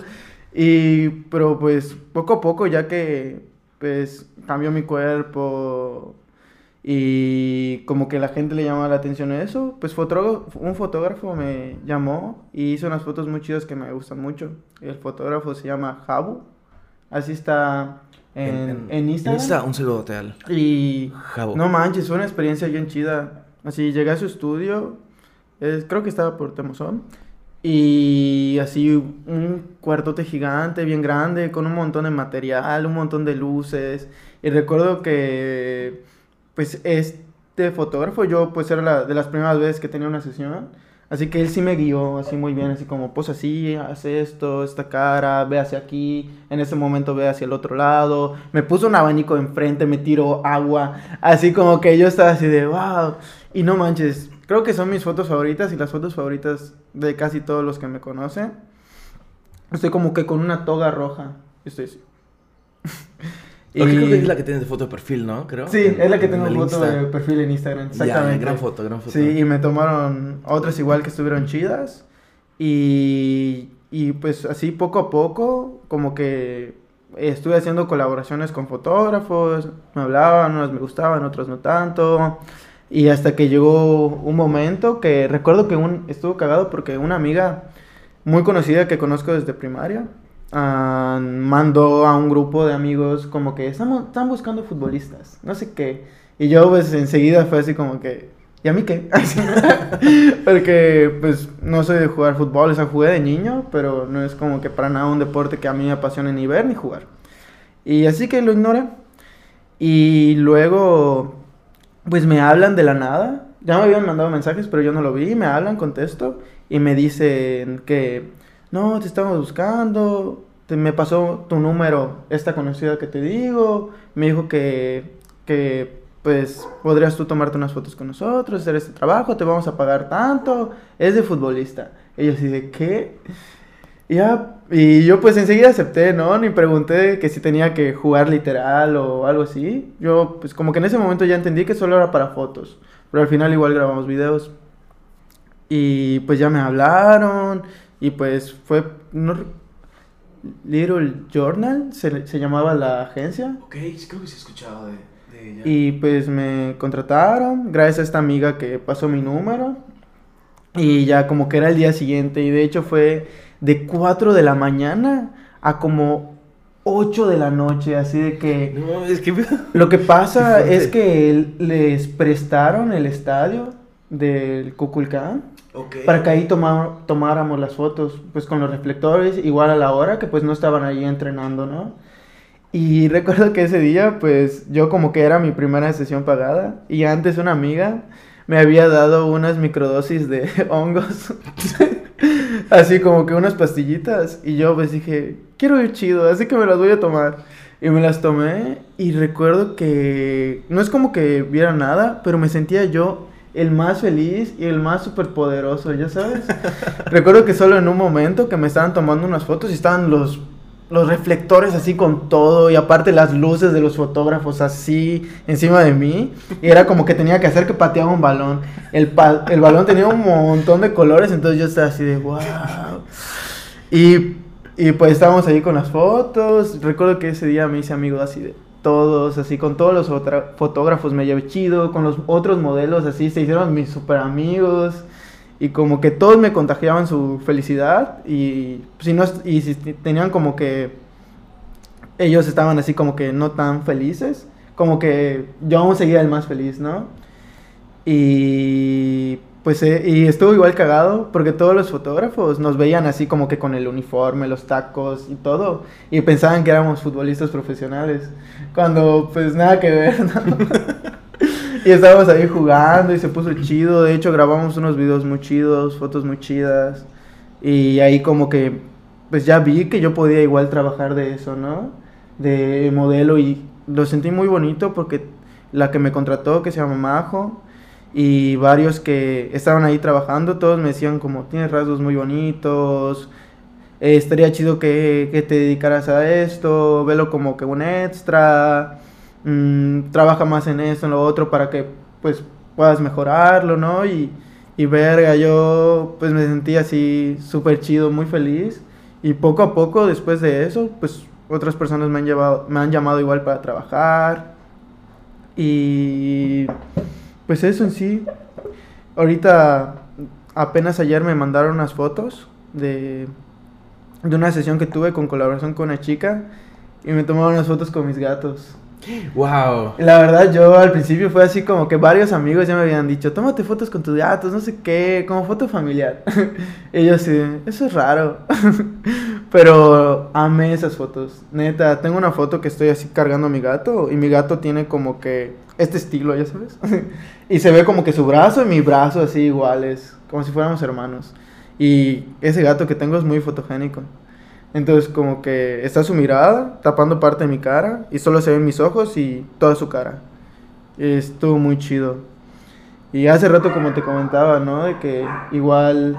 Y, pero pues poco a poco, ya que pues cambió mi cuerpo, y como que la gente le llamaba la atención a eso, pues un fotógrafo me llamó y hizo unas fotos muy chidas que me gustan mucho. El fotógrafo se llama Jabu, así está en, en, Instagram. Insta, un saludo hotel. Y Jabu. no manches, fue una experiencia bien chida. Así llegué a su estudio, creo que estaba por Temozón. Y así un cuartote gigante, bien grande, con un montón de material, un montón de luces. Y recuerdo que pues este fotógrafo, yo pues era la, de las primeras veces que tenía una sesión, así que él sí me guió así muy bien, así como, pues así, hace esto, esta cara, ve hacia aquí, en ese momento ve hacia el otro lado, me puso un abanico enfrente, me tiró agua, así como que yo estaba así de, wow, y no manches, creo que son mis fotos favoritas y las fotos favoritas de casi todos los que me conocen. Estoy como que con una toga roja, estoy así. Y... creo que es la que tienes de foto de perfil, ¿no? Creo. Sí, es la que tengo foto de perfil en Instagram. Exactamente. gran foto, gran foto. Sí, y me tomaron otras igual que estuvieron chidas. Y, y pues así poco a poco, como que estuve haciendo colaboraciones con fotógrafos. Me hablaban, unas me gustaban, otras no tanto. Y hasta que llegó un momento que recuerdo que un, estuvo cagado porque una amiga muy conocida que conozco desde primaria uh, mandó a un grupo de amigos como que están, están buscando futbolistas, no sé qué. Y yo pues enseguida fue así como que, ¿y a mí qué? Porque pues no sé jugar fútbol, o sea, jugué de niño, pero no es como que para nada un deporte que a mí me apasione ni ver ni jugar. Y así que lo ignoré. Y luego, pues me hablan de la nada. Ya me habían mandado mensajes, pero yo no lo vi. Me hablan, contesto. Y me dicen que no, te estamos buscando, te, me pasó tu número, esta conocida que te digo, me dijo que, que pues podrías tú tomarte unas fotos con nosotros, hacer este trabajo, te vamos a pagar tanto, es de futbolista. Y yo así de, ¿qué? Y ya, y yo pues enseguida acepté, ¿no? Ni pregunté que si tenía que jugar literal o algo así. Yo pues como que en ese momento ya entendí que solo era para fotos. Pero al final igual grabamos videos. Y pues ya me hablaron. Y pues fue... No, Little Journal se, se llamaba la agencia. Ok, creo que sí he escuchado de, de ella. Y pues me contrataron gracias a esta amiga que pasó mi número. Y ya como que era el día siguiente. Y de hecho fue de 4 de la mañana a como 8 de la noche. Así de que... No, es que... Lo que pasa es que les prestaron el estadio del Kukulcán Ok. para que ahí tomáramos las fotos, pues con los reflectores, igual a la hora que pues no estaban ahí entrenando, ¿no? Y recuerdo que ese día, pues yo como que era mi primera sesión pagada y antes una amiga me había dado unas microdosis de hongos, así como que unas pastillitas y yo pues dije, quiero ir chido, así que me las voy a tomar. Y me las tomé y recuerdo que no es como que viera nada, pero me sentía yo el más feliz y el más superpoderoso, ya sabes. recuerdo que solo en un momento que me estaban tomando unas fotos y estaban los, los reflectores así con todo y aparte las luces de los fotógrafos así encima de mí. Y era como que tenía que hacer que pateaba un balón. El, pa- el balón tenía un montón de colores, entonces yo estaba así de wow. Y, y pues estábamos ahí con las fotos. Recuerdo que ese día me hice amigo así de todos, así con todos los fotógrafos me llevé chido, con los otros modelos así se hicieron mis super amigos. Y como que todos me contagiaban su felicidad y si no y si tenían como que ellos estaban así como que no tan felices, como que yo aún seguía el más feliz, ¿no? Y pues eh, y estuvo igual cagado porque todos los fotógrafos nos veían así como que con el uniforme, los tacos y todo y pensaban que éramos futbolistas profesionales, cuando pues nada que ver, ¿no? y estábamos ahí jugando y se puso chido, de hecho grabamos unos videos muy chidos, fotos muy chidas y ahí como que pues ya vi que yo podía igual trabajar de eso, ¿no? De modelo y lo sentí muy bonito porque la que me contrató, que se llama Majo, y varios que estaban ahí trabajando, todos me decían como, tienes rasgos muy bonitos, eh, estaría chido que, que te dedicaras a esto, velo como que un extra, mm, trabaja más en esto, en lo otro, para que pues puedas mejorarlo, ¿no? Y, y verga, yo pues me sentí así súper chido, muy feliz. Y poco a poco, después de eso, pues otras personas me han, llevado, me han llamado igual para trabajar. Y pues eso en sí. Ahorita, apenas ayer me mandaron unas fotos de, de una sesión que tuve con colaboración con una chica. Y me tomaron unas fotos con mis gatos. Wow. La verdad, yo al principio fue así como que varios amigos ya me habían dicho, tómate fotos con tus gatos, no sé qué, como foto familiar. y yo así, eso es raro. Pero amé esas fotos. Neta, tengo una foto que estoy así cargando a mi gato y mi gato tiene como que este estilo, ya sabes. y se ve como que su brazo y mi brazo así iguales, como si fuéramos hermanos. Y ese gato que tengo es muy fotogénico. Entonces como que está su mirada tapando parte de mi cara y solo se ven mis ojos y toda su cara. Estuvo muy chido. Y hace rato como te comentaba, ¿no? De que igual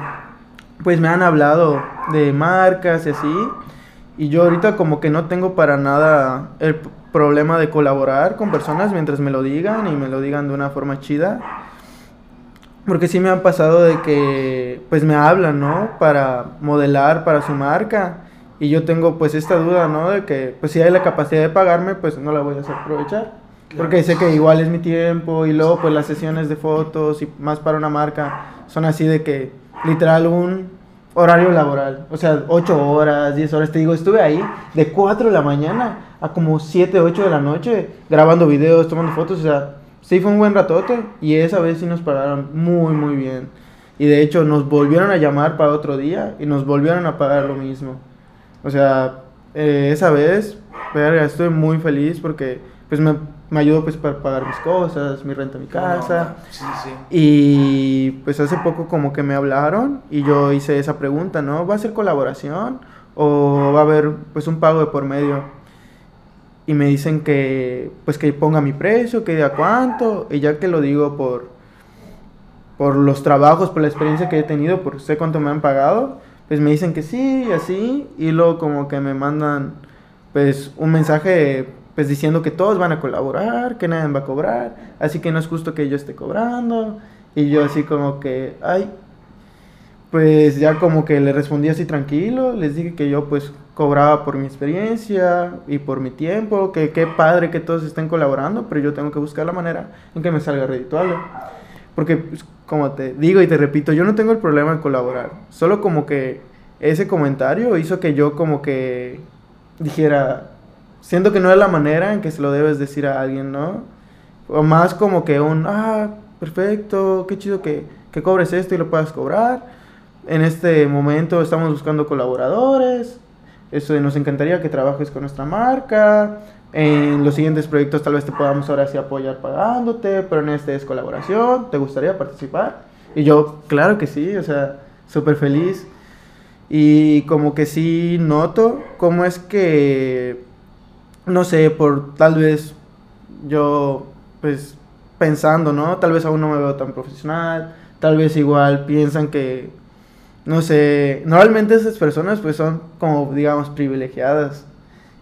pues me han hablado de marcas y así. Y yo ahorita como que no tengo para nada el problema de colaborar con personas mientras me lo digan y me lo digan de una forma chida. Porque sí me han pasado de que pues me hablan, ¿no? Para modelar para su marca. Y yo tengo pues esta duda, ¿no? De que pues si hay la capacidad de pagarme, pues no la voy a hacer aprovechar. Porque sé que igual es mi tiempo y luego pues las sesiones de fotos y más para una marca son así de que literal un horario laboral. O sea, 8 horas, 10 horas. Te digo, estuve ahí de 4 de la mañana a como 7, 8 de la noche grabando videos, tomando fotos. O sea, sí fue un buen ratote y esa vez sí nos pagaron muy, muy bien. Y de hecho nos volvieron a llamar para otro día y nos volvieron a pagar lo mismo. O sea, eh, esa vez, verga, estoy muy feliz porque pues me, me ayudó pues para pagar mis cosas, mi renta, mi casa. Sí, sí. Y pues hace poco como que me hablaron y yo hice esa pregunta, ¿no? ¿Va a ser colaboración o va a haber pues un pago de por medio? Y me dicen que pues que ponga mi precio, que diga cuánto, y ya que lo digo por por los trabajos, por la experiencia que he tenido, por sé cuánto me han pagado, pues me dicen que sí, y así, y luego como que me mandan pues un mensaje pues diciendo que todos van a colaborar, que nadie va a cobrar, así que no es justo que yo esté cobrando, y yo así como que, ay, pues ya como que le respondí así tranquilo, les dije que yo pues cobraba por mi experiencia y por mi tiempo, que qué padre que todos estén colaborando, pero yo tengo que buscar la manera en que me salga redituable. Porque, pues, como te digo y te repito, yo no tengo el problema en colaborar. Solo como que ese comentario hizo que yo como que dijera, siento que no es la manera en que se lo debes decir a alguien, ¿no? O más como que un, ah, perfecto, qué chido que, que cobres esto y lo puedas cobrar. En este momento estamos buscando colaboradores. Eso nos encantaría que trabajes con nuestra marca. En los siguientes proyectos tal vez te podamos ahora sí apoyar pagándote, pero en este es colaboración. ¿Te gustaría participar? Y yo, claro que sí, o sea, súper feliz. Y como que sí noto cómo es que, no sé, por tal vez yo, pues pensando, ¿no? Tal vez aún no me veo tan profesional, tal vez igual piensan que, no sé, normalmente esas personas pues son como, digamos, privilegiadas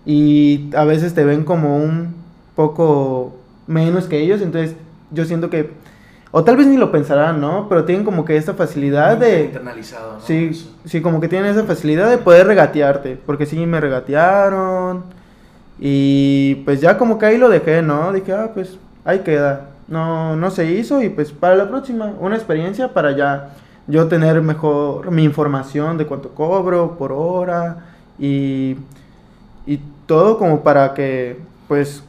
y a veces te ven como un poco menos que ellos, entonces yo siento que, o tal vez ni lo pensarán, ¿no? Pero tienen como que esta facilidad de... Internalizado, ¿no? Sí, sí, como que tienen esa facilidad de poder regatearte, porque sí me regatearon y pues ya como que ahí lo dejé, ¿no? Dije, ah, pues ahí queda. No, no se hizo y pues para la próxima, una experiencia para ya yo tener mejor mi información de cuánto cobro por hora y y todo como para que pues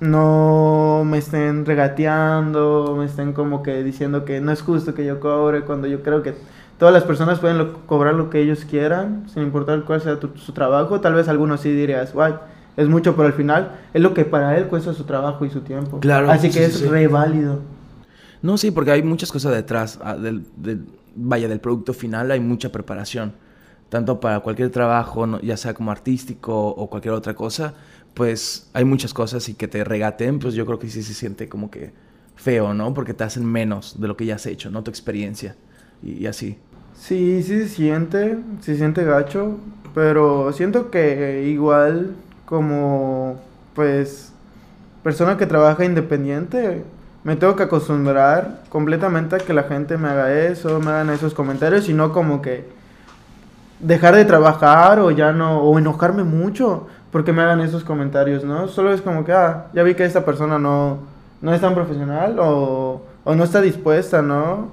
no me estén regateando, me estén como que diciendo que no es justo que yo cobre cuando yo creo que todas las personas pueden cobrar lo que ellos quieran, sin importar cuál sea su trabajo. Tal vez algunos sí dirías, guay, es mucho, pero al final es lo que para él cuesta su trabajo y su tiempo. Claro. Así que es re válido. No, sí, porque hay muchas cosas detrás ah, del, vaya, del producto final, hay mucha preparación tanto para cualquier trabajo, ya sea como artístico o cualquier otra cosa, pues hay muchas cosas y que te regaten, pues yo creo que sí se siente como que feo, ¿no? Porque te hacen menos de lo que ya has hecho, ¿no? Tu experiencia y, así. Sí, sí se siente, se siente gacho, pero siento que igual como, pues, persona que trabaja independiente, me tengo que acostumbrar completamente a que la gente me haga eso, me hagan esos comentarios y no como que dejar de trabajar o ya no, o enojarme mucho porque me hagan esos comentarios, ¿no? Solo es como que, ah, ya vi que esta persona no, no es tan profesional o, o no está dispuesta, ¿no?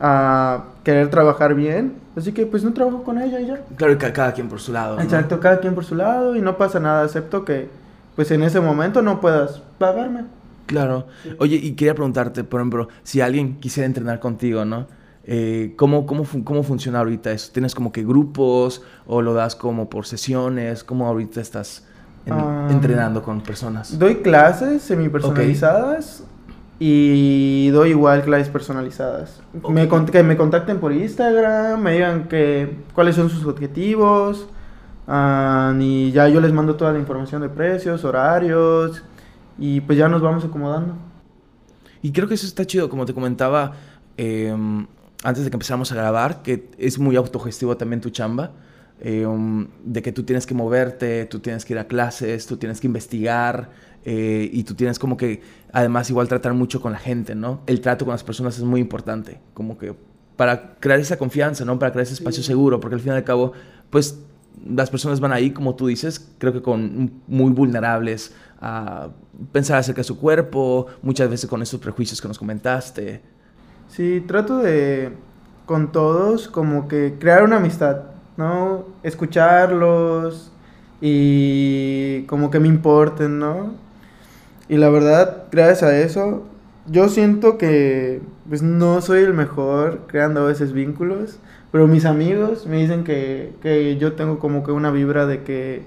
A querer trabajar bien. Así que pues no trabajo con ella y ya. Claro, que cada quien por su lado. Exacto, cada quien por su lado y no pasa nada, excepto que pues en ese momento no puedas pagarme. Claro. Oye, y quería preguntarte, por ejemplo, si alguien quisiera entrenar contigo, ¿no? Eh, ¿cómo, cómo, cómo, funciona ahorita eso? ¿Tienes como que grupos o lo das como por sesiones? ¿Cómo ahorita estás ah, entrenando con personas? Doy clases semi-personalizadas y doy igual clases personalizadas. Me, que me contacten por Instagram, me digan que, cuáles son sus objetivos ah, y ya yo les mando toda la información de precios, horarios y pues ya nos vamos acomodando. Y creo que eso está chido, como te comentaba. Eh, antes de que empezáramos a grabar, que es muy autogestivo también tu chamba, eh, um, de que tú tienes que moverte, tú tienes que ir a clases, tú tienes que investigar eh, y tú tienes como que además igual tratar mucho con la gente, ¿no? El trato con las personas es muy importante, como que para crear esa confianza, ¿no? Para crear ese espacio seguro, porque al fin y al cabo, pues las personas van ahí, como tú dices, creo que con muy vulnerables a pensar acerca de su cuerpo, muchas veces con esos prejuicios que nos comentaste. Sí, trato de con todos como que crear una amistad, ¿no? Escucharlos y como que me importen, ¿no? Y la verdad, gracias a eso, yo siento que pues no soy el mejor creando a veces vínculos, pero mis amigos me dicen que, que yo tengo como que una vibra de que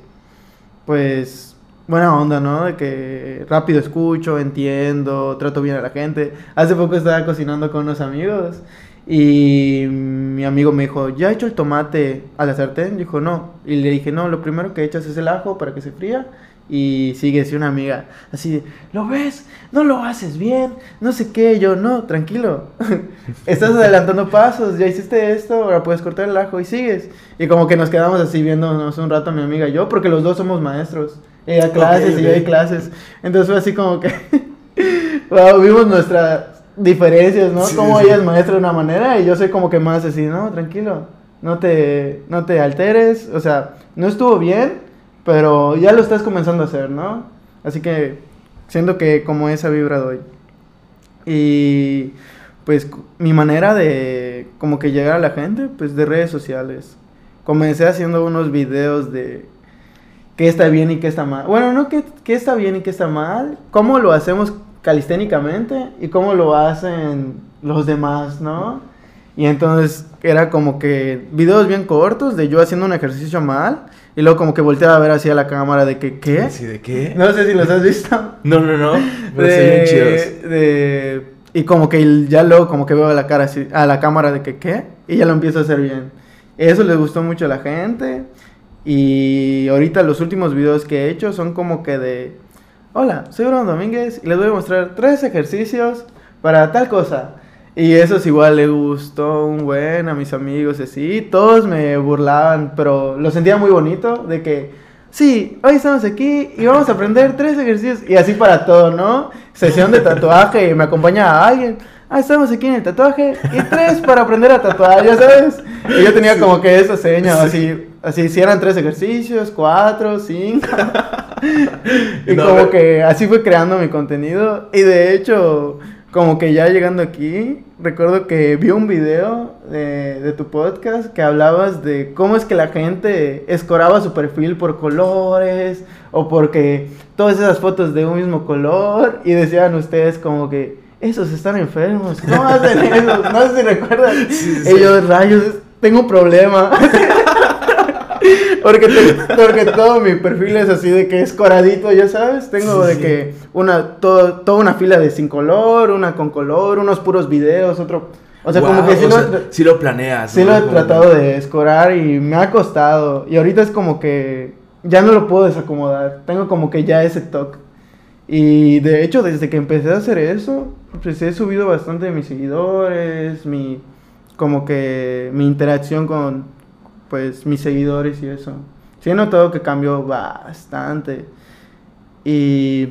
pues buena onda, ¿no? De que rápido escucho, entiendo, trato bien a la gente. Hace poco estaba cocinando con unos amigos y mi amigo me dijo, ¿ya he hecho el tomate a la sartén? Dijo, no. Y le dije, no, lo primero que echas es el ajo para que se fría Y sigue si una amiga así de, ¿lo ves? No lo haces bien, no sé qué. Yo, no, tranquilo. Estás adelantando pasos, ya hiciste esto, ahora puedes cortar el ajo y sigues. Y como que nos quedamos así viéndonos un rato mi amiga y yo, porque los dos somos maestros. Ella clases y yo hay clases. Entonces fue así como que, wow, vimos nuestras diferencias, ¿no? como ella es maestra de una manera y yo soy como que más así, no, tranquilo, no te, no te alteres, o sea, no estuvo bien, pero ya lo estás comenzando a hacer, ¿no? Así que siento que como esa vibra doy. Y pues mi manera de como que llegar a la gente, pues de redes sociales. Comencé haciendo unos videos de qué está bien y qué está mal. Bueno, no qué, qué está bien y qué está mal, cómo lo hacemos calisténicamente y cómo lo hacen los demás, ¿no? Y entonces era como que videos bien cortos de yo haciendo un ejercicio mal y luego como que volteaba a ver así a la cámara de que, ¿qué? ¿Sí, de qué? No sé si los has visto. No, no, no. Pero de, chidos. De, y como que ya luego como que veo a la cara así, a la cámara de que, ¿qué? Y ya lo empiezo a hacer bien. Eso les gustó mucho a la gente. Y ahorita los últimos videos que he hecho son como que de, hola, soy Bruno Domínguez y les voy a mostrar tres ejercicios para tal cosa. Y eso es igual le gustó un buen a mis amigos y así. Todos me burlaban, pero lo sentía muy bonito de que, sí, hoy estamos aquí y vamos a aprender tres ejercicios. Y así para todo, ¿no? Sesión de tatuaje y me acompaña a alguien. Ah, estamos aquí en el tatuaje y tres para aprender a tatuar, ya sabes. Y yo tenía como que esa seña, así, así, si eran tres ejercicios, cuatro, cinco. y como que así fue creando mi contenido. Y de hecho, como que ya llegando aquí, recuerdo que vi un video de, tu podcast que hablabas de cómo es que la gente escoraba su perfil por colores o porque todas esas fotos de un mismo color y decían ustedes como que esos están enfermos, ¿cómo hacen eso? No sé si recuerdan. Ellos, rayos, tengo un problema. porque, porque todo mi perfil es así de que es coradito, ya sabes. Tengo de que una, todo, toda una fila de sin color, una con color, unos puros videos, otro. O sea, como que si lo, si lo planeas. Sí lo he tratado de escorar y me ha costado. Y ahorita es como que ya no lo puedo desacomodar. Tengo como que ya ese toque. Y de hecho, desde que empecé a hacer eso, pues he subido bastante de mis seguidores, mi como que mi interacción con pues mis seguidores y eso. Sí he notado que cambió bastante. Y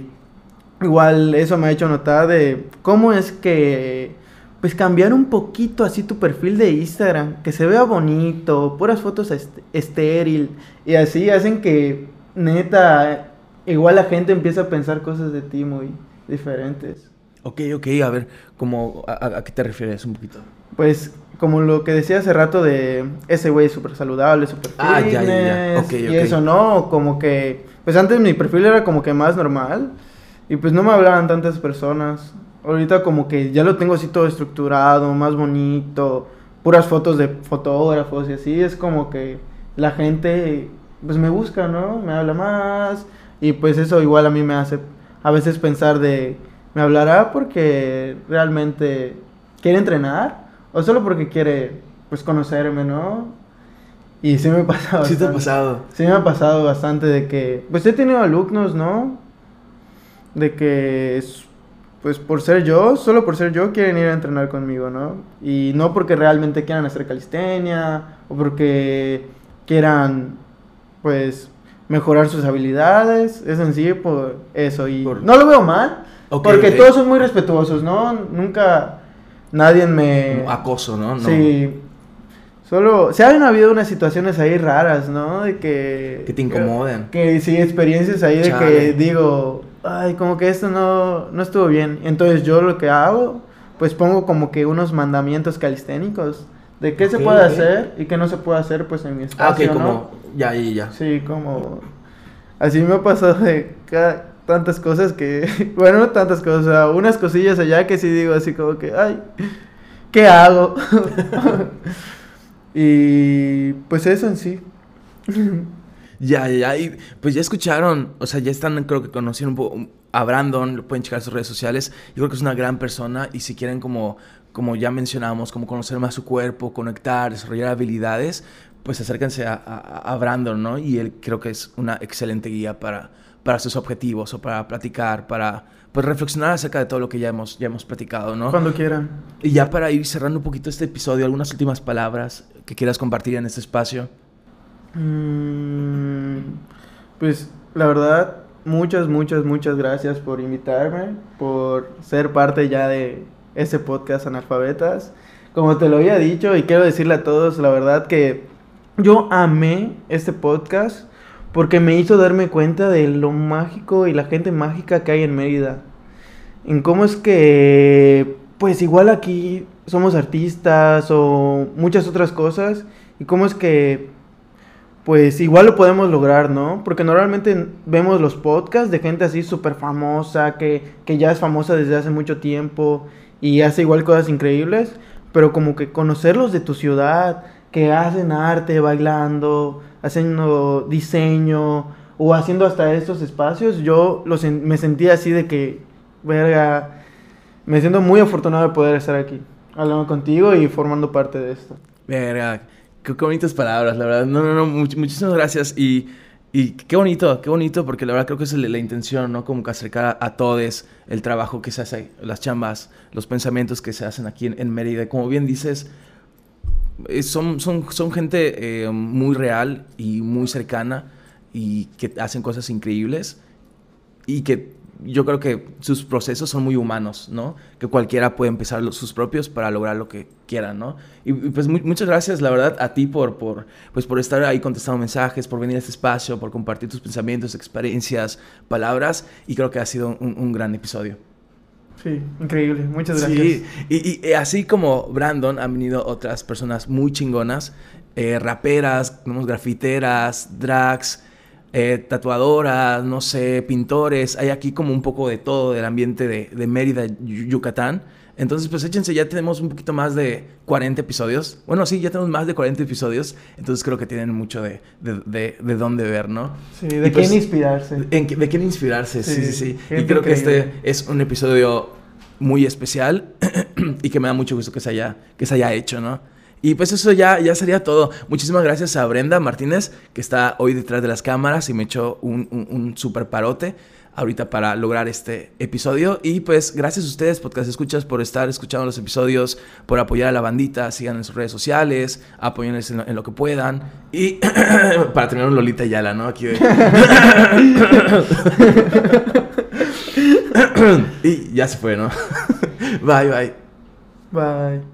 igual eso me ha hecho notar de cómo es que pues cambiar un poquito así tu perfil de Instagram, que se vea bonito, puras fotos estéril y así hacen que neta igual la gente empieza a pensar cosas de ti muy diferentes. Ok, ok, a ver, ¿cómo, a, qué te refieres un poquito? Pues como lo que decía hace rato de ese güey súper saludable, súper ah, ya, ya, ya. Okay, y eso, ¿no? Como que, pues antes mi perfil era como que más normal y pues no me hablaban tantas personas. Ahorita como que ya lo tengo así todo estructurado, más bonito, puras fotos de fotógrafos y así, es como que la gente pues me busca, ¿no? Me habla más y pues eso igual a mí me hace a veces pensar de, ¿me hablará porque realmente quiere entrenar? O solo porque quiere, pues, conocerme, ¿no? Y sí me ha pasado. Sí te ha pasado. Sí me ha pasado bastante de que, pues he tenido alumnos, ¿no? De que, pues por ser yo, solo por ser yo, quieren ir a entrenar conmigo, ¿no? Y no porque realmente quieran hacer calistenia o porque quieran, pues, mejorar sus habilidades. Es en sí por eso. Y no lo veo mal, porque todos son muy respetuosos, ¿no? Nunca nadie me... acoso, ¿no? Sí. Solo, se han habido unas situaciones ahí raras, ¿no? De que... Que te incomodan. Que, sí, experiencias ahí de que digo, ay, como que esto no, no estuvo bien. Entonces yo lo que hago, pues pongo como que unos mandamientos calisténicos de qué se puede hacer y qué no se puede hacer, pues en mi espacio, Ah, ok, como... Ya, ya, ya. Sí, como... Así me ha pasado de cada tantas cosas que, bueno, no tantas cosas, unas cosillas allá que sí digo así como que, ay, ¿qué hago? y pues eso en sí. Ya, ya, y pues ya escucharon, o sea, ya están, creo que conocieron un poco a Brandon, pueden checar sus redes sociales. Yo creo que es una gran persona y si quieren como, como ya mencionamos, como conocer más su cuerpo, conectar, desarrollar habilidades, pues acérquense a, a, a Brandon, ¿no? Y él creo que es una excelente guía para, para sus objetivos o para platicar, para pues reflexionar acerca de todo lo que ya hemos, ya hemos platicado, ¿no? Cuando quieran. Y ya para ir cerrando un poquito este episodio, algunas últimas palabras que quieras compartir en este espacio. Mm, pues la verdad, muchas, muchas, muchas gracias por invitarme, por ser parte ya de ese podcast Analfabetas. Como te lo había dicho y quiero decirle a todos, la verdad que yo amé este podcast porque me hizo darme cuenta de lo mágico y la gente mágica que hay en Mérida. En cómo es que, pues igual aquí somos artistas o muchas otras cosas y cómo es que, pues igual lo podemos lograr, ¿no? Porque normalmente vemos los podcasts de gente así súper famosa, que, que ya es famosa desde hace mucho tiempo y hace igual cosas increíbles, pero como que conocerlos de tu ciudad, que hacen arte bailando, haciendo diseño o haciendo hasta estos espacios, yo los me sentía así de que, verga, me siento muy afortunado de poder estar aquí, hablando contigo y formando parte de esto. Verga, qué, bonitas palabras, la verdad. No, no, no, muchísimas gracias y... Y qué bonito, qué bonito, porque la verdad creo que es la, intención, ¿no? Como que acercar a, todos el trabajo que se hace, las chambas, los pensamientos que se hacen aquí en, en Mérida. Como bien dices, son, son, son gente eh, muy real y muy cercana y que hacen cosas increíbles y que yo creo que sus procesos son muy humanos, ¿no? Que cualquiera puede empezar sus propios para lograr lo que quiera, ¿no? Y, pues muchas gracias, la verdad, a ti por, por, pues, por estar ahí contestando mensajes, por venir a este espacio, por compartir tus pensamientos, experiencias, palabras, y creo que ha sido un gran episodio. Sí, increíble. Muchas gracias. Sí, y, y, así como Brandon, han venido otras personas muy chingonas, eh, raperas, tenemos grafiteras, drags, eh, tatuadoras, no sé, pintores. Hay aquí como un poco de todo del ambiente de, de Mérida, Yucatán. Entonces, pues échense, ya tenemos un poquito más de 40 episodios. Bueno, sí, ya tenemos más de 40 episodios. Entonces creo que tienen mucho de, de, de, dónde ver, ¿no? Sí, de quién pues, inspirarse. de quién inspirarse, sí, sí, sí. Y creo que este es un episodio muy especial y que me da mucho gusto que se haya, que se haya hecho, ¿no? Y pues eso ya, ya sería todo. Muchísimas gracias a Brenda Martínez, que está hoy detrás de las cámaras y me echó un, un, un super parote ahorita para lograr este episodio. Y pues gracias a ustedes, podcast escuchas, por estar escuchando los episodios, por apoyar a la bandita, sigan en sus redes sociales, apóyenles en lo, que puedan. Y para tener un Lolita Yala, ¿no? Aquí y ya se fue, ¿no? bye, bye. Bye.